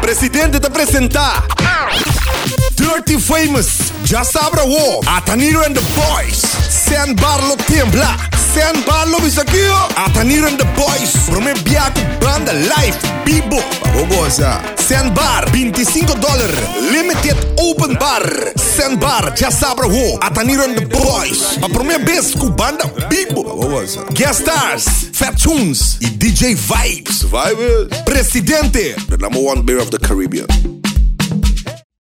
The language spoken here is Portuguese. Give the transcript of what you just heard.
Presidente te apresentar. Dirty Famous, já sabe o Ataniro and the Boys. Sen Barlo Tembla. Sen Barlo bis aqui, Ataniro and the Boys. Prome biaco banda live, bibo. Babosa. Sen Bar, 25 dólares. Limited open bar. Sen Bar, já sabe o Ataniro and the Boys. A primeira vez com banda Guest stars, Fat Tunes e DJ Vibes. Vibes. Presidente, the number one beer of the Caribbean.